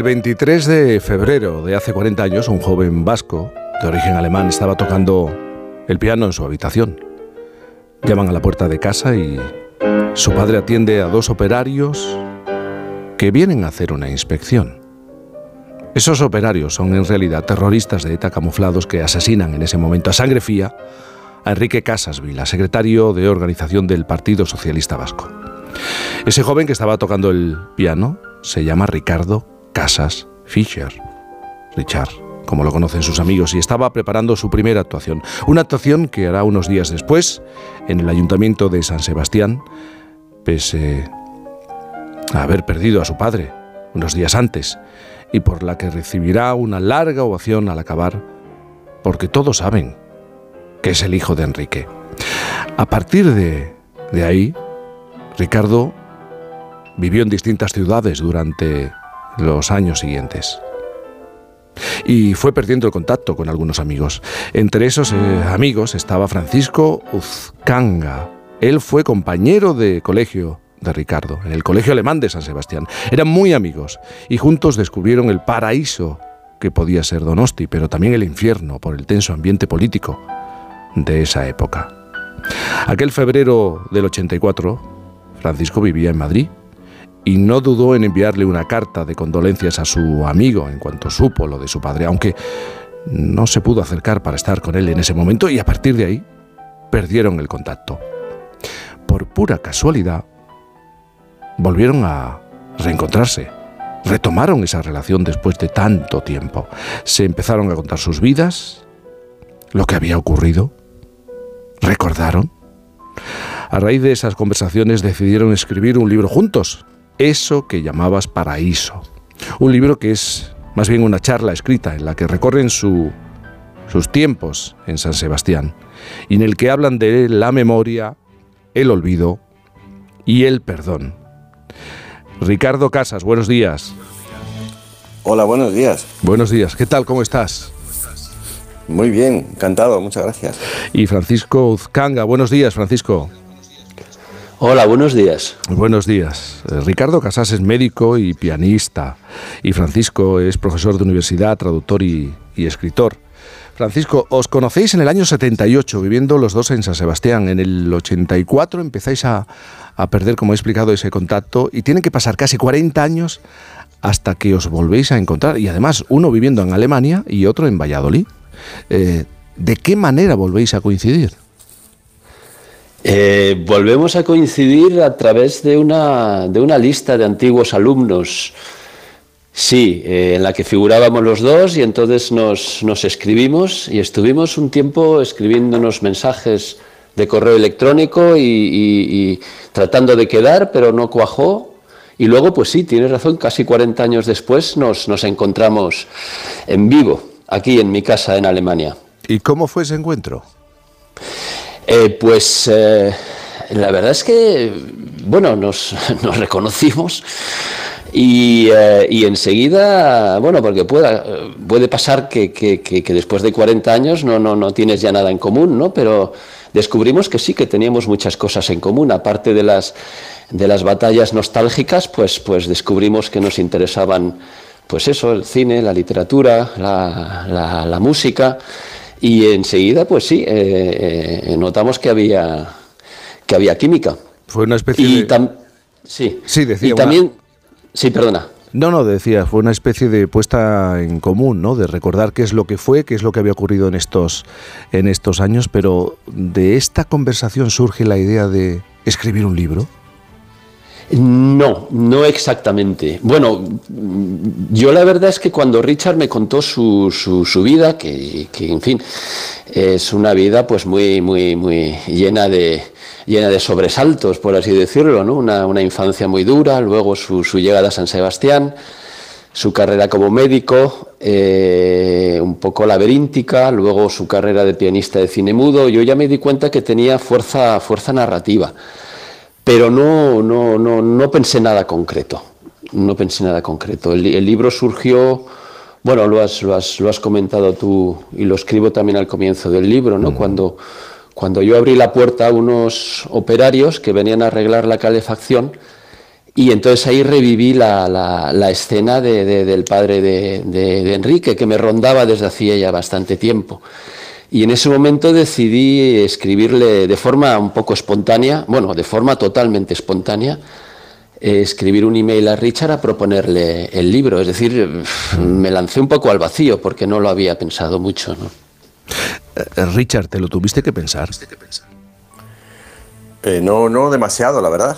El 23 de febrero de hace 40 años, un joven vasco de origen alemán estaba tocando el piano en su habitación. Llaman a la puerta de casa y su padre atiende a dos operarios que vienen a hacer una inspección. Esos operarios son en realidad terroristas de ETA camuflados que asesinan en ese momento a sangre fría a Enrique Casas Vila, secretario de organización del Partido Socialista Vasco. Ese joven que estaba tocando el piano se llama Ricardo Casas Fischer. Richard, como lo conocen sus amigos, y estaba preparando su primera actuación. Una actuación que hará unos días después en el Ayuntamiento de San Sebastián, pese a haber perdido a su padre unos días antes, y por la que recibirá una larga ovación al acabar, porque todos saben que es el hijo de Enrique. A partir de, de ahí, Ricardo vivió en distintas ciudades durante los años siguientes. Y fue perdiendo el contacto con algunos amigos. Entre esos eh, amigos estaba Francisco Uzcanga. Él fue compañero de colegio de Ricardo, en el Colegio Alemán de San Sebastián. Eran muy amigos y juntos descubrieron el paraíso que podía ser Donosti, pero también el infierno por el tenso ambiente político de esa época. Aquel febrero del 84, Francisco vivía en Madrid y no dudó en enviarle una carta de condolencias a su amigo en cuanto supo lo de su padre, aunque no se pudo acercar para estar con él en ese momento y a partir de ahí perdieron el contacto. Por pura casualidad, volvieron a reencontrarse, retomaron esa relación después de tanto tiempo, se empezaron a contar sus vidas, lo que había ocurrido, recordaron. A raíz de esas conversaciones decidieron escribir un libro juntos, eso que llamabas paraíso. Un libro que es más bien una charla escrita en la que recorren sus tiempos en San Sebastián y en el que hablan de la memoria, el olvido y el perdón. Ricardo Casas, buenos días. Hola, buenos días. Buenos días, ¿qué tal? ¿Cómo estás? Muy bien, encantado, muchas gracias. Y Francisco Uzcanga, buenos días, Francisco. Hola, buenos días. Buenos días. Eh, Ricardo Casas es médico y pianista y Francisco es profesor de universidad, traductor y, escritor. Francisco, os conocéis en el año 78, viviendo los dos en San Sebastián. En el 84 empezáis a, perder, como he explicado, ese contacto y tienen que pasar casi 40 años hasta que os volvéis a encontrar. Y además, uno viviendo en Alemania y otro en Valladolid. Eh, ¿De qué manera volvéis a coincidir? Eh, volvemos a coincidir a través de una, de una lista de antiguos alumnos, sí, eh, en la que figurábamos los dos y entonces nos, nos, escribimos y estuvimos un tiempo escribiéndonos mensajes de correo electrónico y, tratando de quedar, pero no cuajó. Y luego, pues sí, tienes razón, casi 40 años después nos, nos encontramos en vivo, aquí en mi casa en Alemania. ¿Y cómo fue ese encuentro? Eh, pues eh, la verdad es que, bueno, nos, reconocimos eh, y, enseguida, bueno, porque puede, puede pasar que, después de 40 años no, no, no tienes ya nada en común, ¿no? Pero descubrimos que sí, que teníamos muchas cosas en común, aparte de las, de las batallas nostálgicas, pues, pues descubrimos que nos interesaban, pues eso, el cine, la literatura, la, la música. Y enseguida, pues sí, eh, eh, notamos que había, que había química. Fue una especie de... Sí, sí decía. Y también... Sí, perdona. No, no, decía, fue una especie de puesta en común, ¿no? De recordar qué es lo que fue, qué es lo que había ocurrido en estos, en estos años, pero de esta conversación surge la idea de escribir un libro. No, no exactamente. Bueno, yo la verdad es que cuando Richard me contó su, su, vida, que, en fin, es una vida pues muy, muy, muy llena de, llena de sobresaltos, por así decirlo, ¿no? Una, infancia muy dura, luego su, llegada a San Sebastián, su carrera como médico, eh, un poco laberíntica, luego su carrera de pianista de cine mudo, yo ya me di cuenta que tenía fuerza, fuerza narrativa pero no, no, no, no pensé nada concreto. No pensé nada concreto. El, libro surgió, bueno, lo has, lo, has, lo has, comentado tú y lo escribo también al comienzo del libro, ¿no? Cuando, cuando yo abrí la puerta a unos operarios que venían a arreglar la calefacción Y entonces ahí reviví la, la, escena del padre de, de, Enrique, que me rondaba desde hacía ya bastante tiempo. Y en ese momento decidí escribirle de forma un poco espontánea, bueno, de forma totalmente espontánea, eh, escribir un email a Richard a proponerle el libro. Es decir, me lancé un poco al vacío porque no lo había pensado mucho. ¿no? Eh, Richard, ¿te lo tuviste que pensar? Eh, no, no demasiado, la verdad.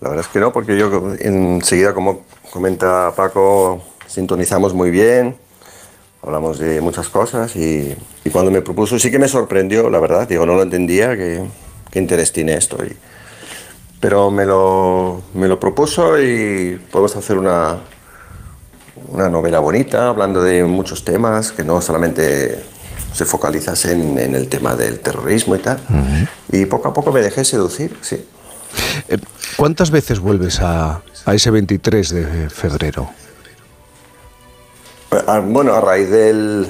La verdad es que no, porque yo enseguida, como comenta Paco, sintonizamos muy bien, hablamos de muchas cosas y, cuando me propuso sí que me sorprendió, la verdad, digo, no lo entendía, qué, interés tiene esto. pero me lo, me lo propuso y podemos hacer una, una novela bonita, hablando de muchos temas, que no solamente se focaliza en, en el tema del terrorismo y tal. Y poco a poco me dejé seducir, sí. Eh, ¿Cuántas veces vuelves a, a, ese 23 de febrero? Bueno, a raíz del,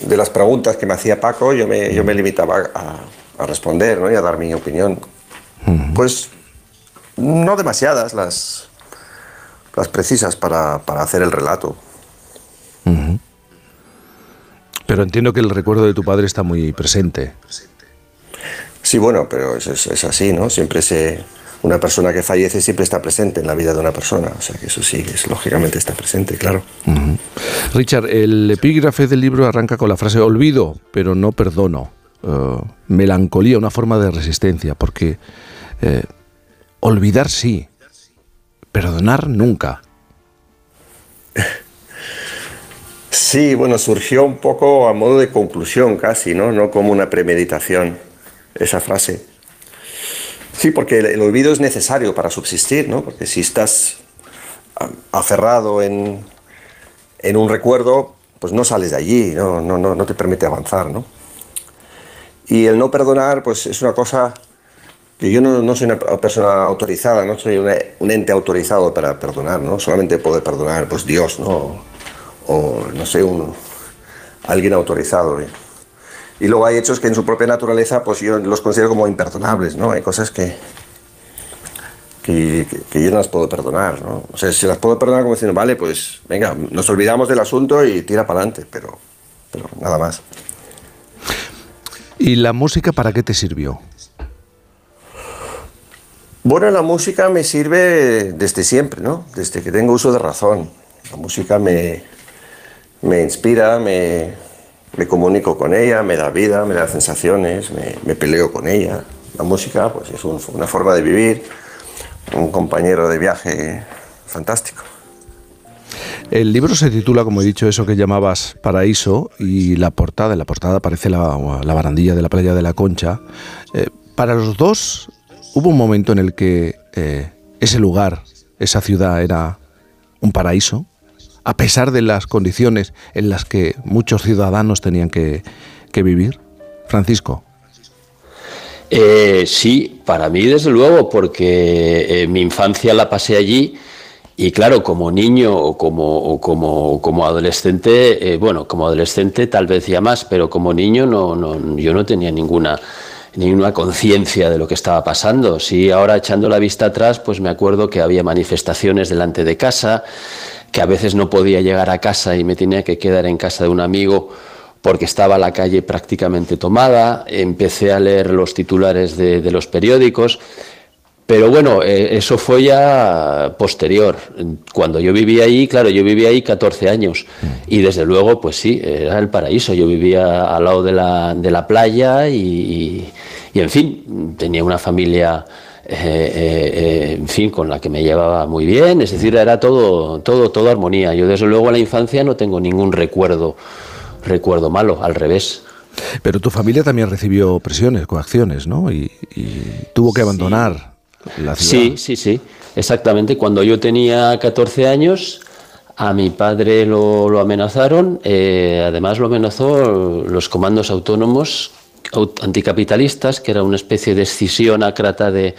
de las preguntas que me hacía Paco, yo me, yo me limitaba a, a responder ¿no? y a dar mi opinión. Pues no demasiadas las, las precisas para, para hacer el relato. Pero entiendo que el recuerdo de tu padre está muy presente. Sí, bueno, pero es, es, así, ¿no? Siempre se, una persona que fallece siempre está presente en la vida de una persona. O sea que eso sí, es, lógicamente está presente, claro. Richard, el epígrafe del libro arranca con la frase olvido, pero no perdono. Uh, melancolía, una forma de resistencia, porque eh, olvidar sí, perdonar nunca. Sí, bueno, surgió un poco a modo de conclusión casi, ¿no? No como una premeditación, esa frase. Sí, porque el, olvido es necesario para subsistir, ¿no? Porque si estás aferrado en, en un recuerdo, pues no sales de allí, no, no, no, te permite avanzar, ¿no? Y el no perdonar, pues es una cosa que yo no, no, soy una persona autorizada, no soy un ente autorizado para perdonar, ¿no? Solamente puede perdonar, pues Dios, ¿no? o no sé, un, alguien autorizado. ¿eh? Y luego hay hechos que en su propia naturaleza pues yo los considero como imperdonables, ¿no? Hay cosas que, que, yo no las puedo perdonar, ¿no? O sea, si las puedo perdonar como diciendo, vale, pues venga, nos olvidamos del asunto y tira para adelante, pero, pero nada más. ¿Y la música para qué te sirvió? Bueno, la música me sirve desde siempre, ¿no? Desde que tengo uso de razón. La música me, me inspira, me, me, comunico con ella, me da vida, me da sensaciones, me, peleo con ella. La música pues, es una forma de vivir, un compañero de viaje fantástico. El libro se titula, como he dicho, eso que llamabas Paraíso y la portada, en la portada aparece la, la barandilla de la playa de la Concha. Eh, para los dos hubo un momento en el que eh, ese lugar, esa ciudad era un paraíso a pesar de las condiciones en las que muchos ciudadanos tenían que, vivir? Francisco. Eh, sí, para mí desde luego, porque eh, mi infancia la pasé allí y claro, como niño o como, como, como adolescente, eh, bueno, como adolescente tal vez ya más, pero como niño no, no yo no tenía ninguna ninguna conciencia de lo que estaba pasando. Sí, ahora echando la vista atrás, pues me acuerdo que había manifestaciones delante de casa, que a veces no podía llegar a casa y me tenía que quedar en casa de un amigo porque estaba la calle prácticamente tomada, empecé a leer los titulares de, los periódicos, pero bueno, eh, eso fue ya posterior. Cuando yo vivía ahí, claro, yo vivía ahí 14 años y desde luego, pues sí, era el paraíso. Yo vivía al lado de la, de la playa y, y, en fin, tenía una familia eh, eh, en fin, con la que me llevaba muy bien, es decir, era todo, todo, todo armonía. Yo desde luego a la infancia no tengo ningún recuerdo, recuerdo malo, al revés. Pero tu familia también recibió presiones, coacciones, ¿no? Y, tuvo que abandonar la ciudad. Sí, sí, sí, exactamente. Cuando yo tenía 14 años, a mi padre lo, amenazaron, eh, además lo amenazó los comandos autónomos anticapitalistas, que era una especie de escisión acrata de,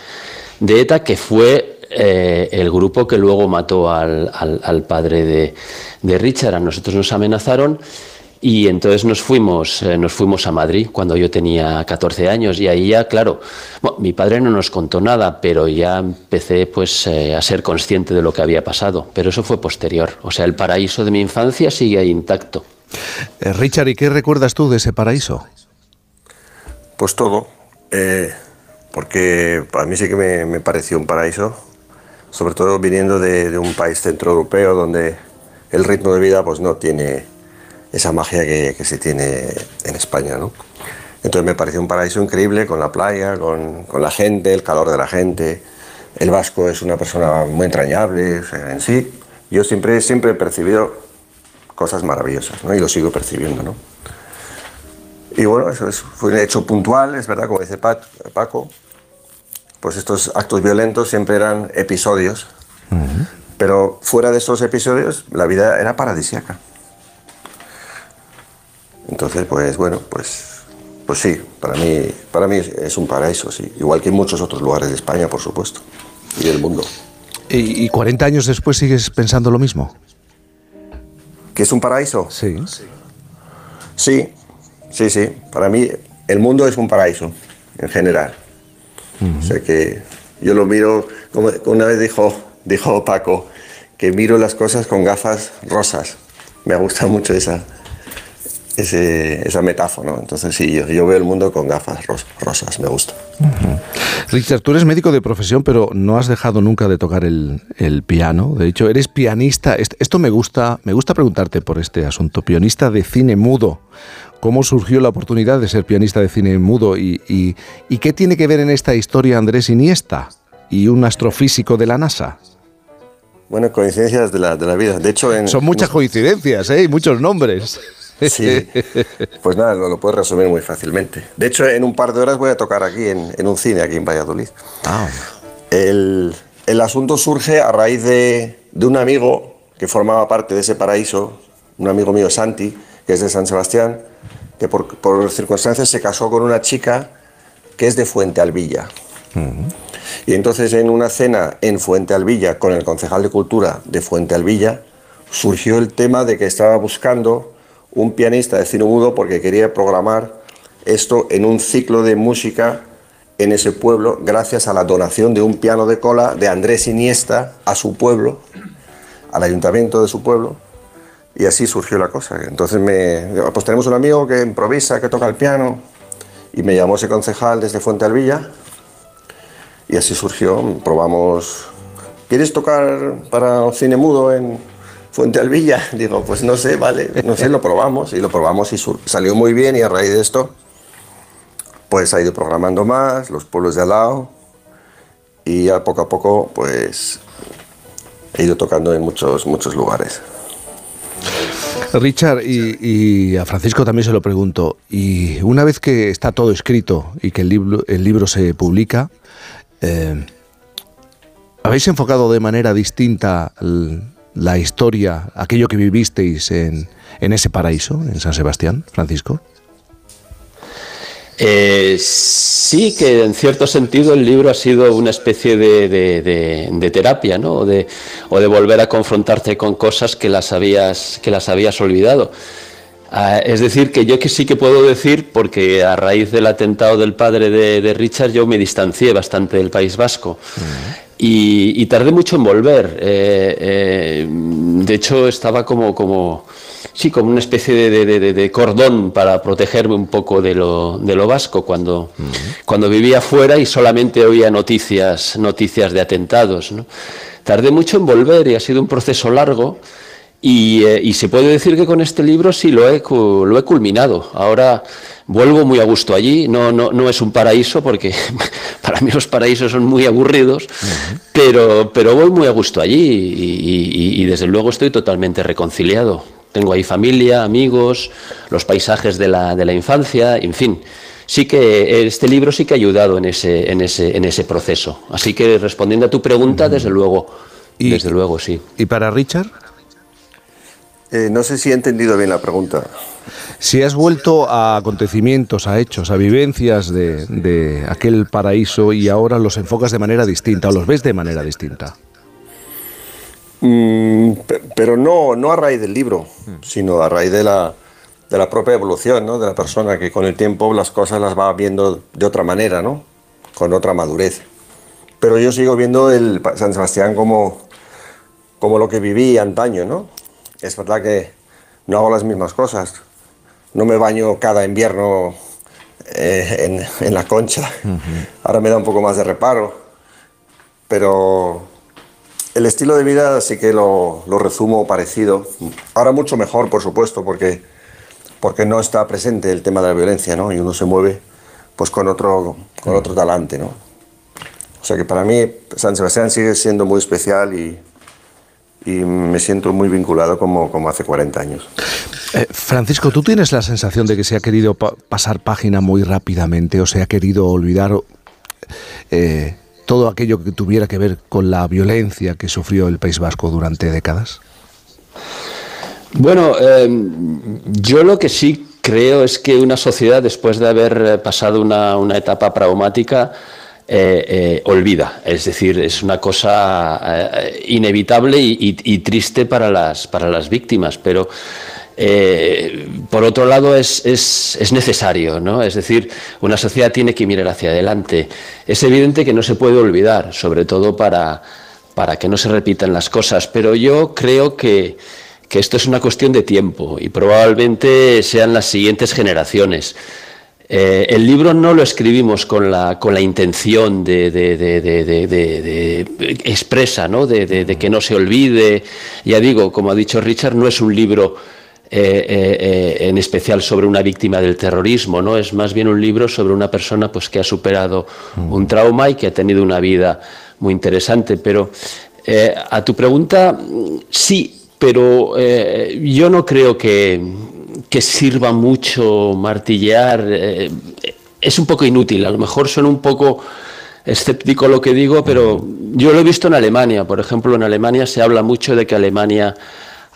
de ETA, que fue eh, el grupo que luego mató al, al, padre de, Richard. A nosotros nos amenazaron Y entonces nos fuimos, eh, nos fuimos a Madrid cuando yo tenía 14 años y ahí ya, claro, mi padre no nos contó nada, pero ya empecé pues eh, a ser consciente de lo que había pasado. Pero eso fue posterior. O sea, el paraíso de mi infancia sigue ahí intacto. Richard, ¿y qué recuerdas tú de ese paraíso? Pues todo, porque para mí sí que me, pareció un paraíso, sobre todo viniendo de, un país centroeuropeo donde el ritmo de vida pues no tiene esa magia que, se tiene en España. ¿no? Entonces me pareció un paraíso increíble con la playa, con, la gente, el calor de la gente. El vasco es una persona muy entrañable en sí. Yo siempre, siempre he percibido cosas maravillosas ¿no? y lo sigo percibiendo. ¿no? Y bueno, eso fue un hecho puntual, es verdad, como dice Paco, pues estos actos violentos siempre eran episodios, pero fuera de esos episodios la vida era paradisíaca. Entonces, pues bueno, pues, pues sí, para mí, para mí es un paraíso, sí. Igual que en muchos otros lugares de España, por supuesto, y del mundo. ¿Y, y 40 años después sigues pensando lo mismo? ¿Que es un paraíso? Sí. Sí, sí, sí. Para mí el mundo es un paraíso, en general. O sea que yo lo miro, como una vez dijo, dijo Paco, que miro las cosas con gafas rosas. Me gusta mucho esa, esa metáfora. Entonces sí, yo, veo el mundo con gafas rosas, me gusta. Richard, tú eres médico de profesión, pero no has dejado nunca de tocar el, piano. De hecho, eres pianista. Esto me gusta, me gusta preguntarte por este asunto. Pianista de cine mudo. ¿Cómo surgió la oportunidad de ser pianista de cine mudo? ¿Y, y, qué tiene que ver en esta historia Andrés Iniesta y un astrofísico de la NASA? Bueno, coincidencias de la, de la vida. De hecho, Son muchas coincidencias, ¿eh? Y muchos nombres. Sí, pues nada, lo, lo, puedes resumir muy fácilmente. De hecho, en un par de horas voy a tocar aquí, en, un cine, aquí en Valladolid. Ah. El, asunto surge a raíz de, un amigo que formaba parte de ese paraíso, un amigo mío, Santi, que es de San Sebastián, que por, circunstancias se casó con una chica que es de Fuente Alvilla. Y entonces en una cena en Fuente Alvilla con el concejal de Cultura de Fuente Alvilla surgió el tema de que estaba buscando un pianista de cine mudo porque quería programar esto en un ciclo de música en ese pueblo gracias a la donación de un piano de cola de Andrés Iniesta a su pueblo, al ayuntamiento de su pueblo, y así surgió la cosa. Entonces me, pues tenemos un amigo que improvisa, que toca el piano, y me llamó ese concejal desde Fuente Alvilla, y así surgió, probamos, ¿quieres tocar para cine mudo en, Fuente Alvilla. Digo, pues no sé, vale, no sé, lo probamos y lo probamos y salió muy bien y a raíz de esto, pues ha ido programando más, los pueblos de al lado y ya poco a poco, pues he ido tocando en muchos, muchos lugares. Richard, y, a Francisco también se lo pregunto, y una vez que está todo escrito y que el libro, el libro se publica, eh, ¿habéis enfocado de manera distinta la historia, aquello que vivisteis en, ese paraíso, en San Sebastián, Francisco? Eh, sí, que en cierto sentido el libro ha sido una especie de, terapia, ¿no? O de, o de, volver a confrontarte con cosas que las habías, que las habías olvidado. Ah, es decir, que yo que sí que puedo decir, porque a raíz del atentado del padre de, Richard yo me distancié bastante del País Vasco. Y, tardé mucho en volver. Eh, eh, de hecho, estaba como, como, sí, como una especie de, cordón para protegerme un poco de lo, de lo vasco cuando, cuando vivía fuera y solamente oía noticias, noticias de atentados. Tardé mucho en volver y ha sido un proceso largo. Eh, y, se puede decir que con este libro sí lo he, lo he culminado. Ahora vuelvo muy a gusto allí. No, no, no es un paraíso porque para mí los paraísos son muy aburridos, pero, pero voy muy a gusto allí y, desde luego estoy totalmente reconciliado. Tengo ahí familia, amigos, los paisajes de la, de la infancia, en fin sí que este libro sí que ha ayudado en ese, en ese, en ese proceso. Así que respondiendo a tu pregunta, desde luego, desde luego sí. ¿Y para Richard? Eh, no sé si he entendido bien la pregunta. Si has vuelto a acontecimientos, a hechos, a vivencias de, aquel paraíso y ahora los enfocas de manera distinta o los ves de manera distinta. Mm, pero no, no a raíz del libro, sino a raíz de la, de la propia evolución, ¿no? De la persona que con el tiempo las cosas las va viendo de otra manera, ¿no? Con otra madurez. Pero yo sigo viendo el San Sebastián como, como lo que viví antaño, ¿no? Es verdad que no hago las mismas cosas. No me baño cada invierno eh, en, la concha. Ahora me da un poco más de reparo. Pero el estilo de vida sí que lo, lo resumo parecido. Ahora mucho mejor, por supuesto, porque porque no está presente el tema de la violencia, ¿no? Y uno se mueve pues con otro, con otro talante, ¿no? O sea que para mí San Sebastián sigue siendo muy especial y, y me siento muy vinculado como, como hace 40 años. Eh, Francisco, ¿tú tienes la sensación de que se ha querido pasar página muy rápidamente o se ha querido olvidar eh, todo aquello que tuviera que ver con la violencia que sufrió el País Vasco durante décadas? Bueno, em, yo lo que sí creo es que una sociedad, después de haber eh, pasado una, etapa traumática, eh, eh, olvida. Es decir, es una cosa inevitable y, triste para las, para las víctimas, pero por otro lado es, es, necesario, ¿no? Es decir, una sociedad tiene que mirar hacia adelante. Es evidente que no se puede olvidar, sobre todo para, para que no se repitan las cosas, pero yo creo que que esto es una cuestión de tiempo y probablemente sean las siguientes generaciones. Eh, el libro no lo escribimos con la, con la intención de, de, expresa, ¿no? de, que no se olvide. Ya digo, como ha dicho Richard, no es un libro eh, eh, en especial sobre una víctima del terrorismo, ¿no? es más bien un libro sobre una persona pues, que ha superado mm. un trauma y que ha tenido una vida muy interesante. Pero a tu pregunta, sí, pero yo no creo que, sirva mucho martillear. Eh, es un poco inútil, a lo mejor suena un poco escéptico lo que digo, pero yo lo he visto en Alemania. Por ejemplo, en Alemania se habla mucho de que Alemania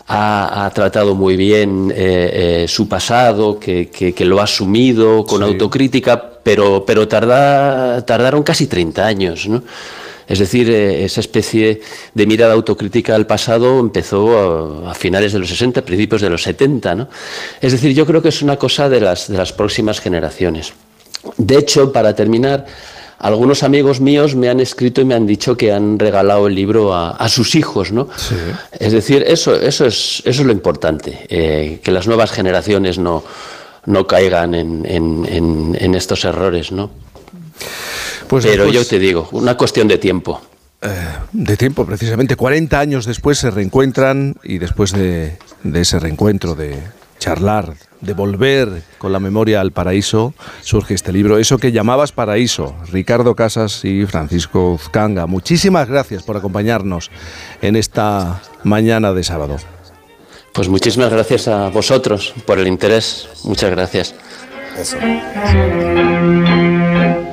ha, tratado muy bien eh, su pasado, que, lo ha asumido con autocrítica, pero, pero tardaron casi 30 años. ¿no? Es decir, eh, esa especie de mirada autocrítica al pasado empezó a, finales de los 60, principios de los 70. ¿no? Es decir, yo creo que es una cosa de las, de las próximas generaciones. De hecho, para terminar, algunos amigos míos me han escrito y me han dicho que han regalado el libro a, sus hijos, ¿no? Es decir, eso, eso, es, eso es lo importante, eh, que las nuevas generaciones no, no caigan en, en, en estos errores, ¿no? Pues Pero yo te digo, una cuestión de tiempo. Eh, de tiempo, precisamente. 40 años después se reencuentran y después de, ese reencuentro, de charlar, de volver con la memoria al paraíso, surge este libro. Eso que llamabas paraíso, Ricardo Casas y Francisco Uzcanga. Muchísimas gracias por acompañarnos en esta mañana de sábado. Pues muchísimas gracias a vosotros por el interés. Muchas gracias.